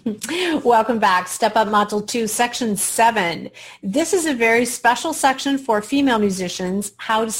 Welcome back. Step Up Module 2, Section 7. This is a very special section for female musicians, how to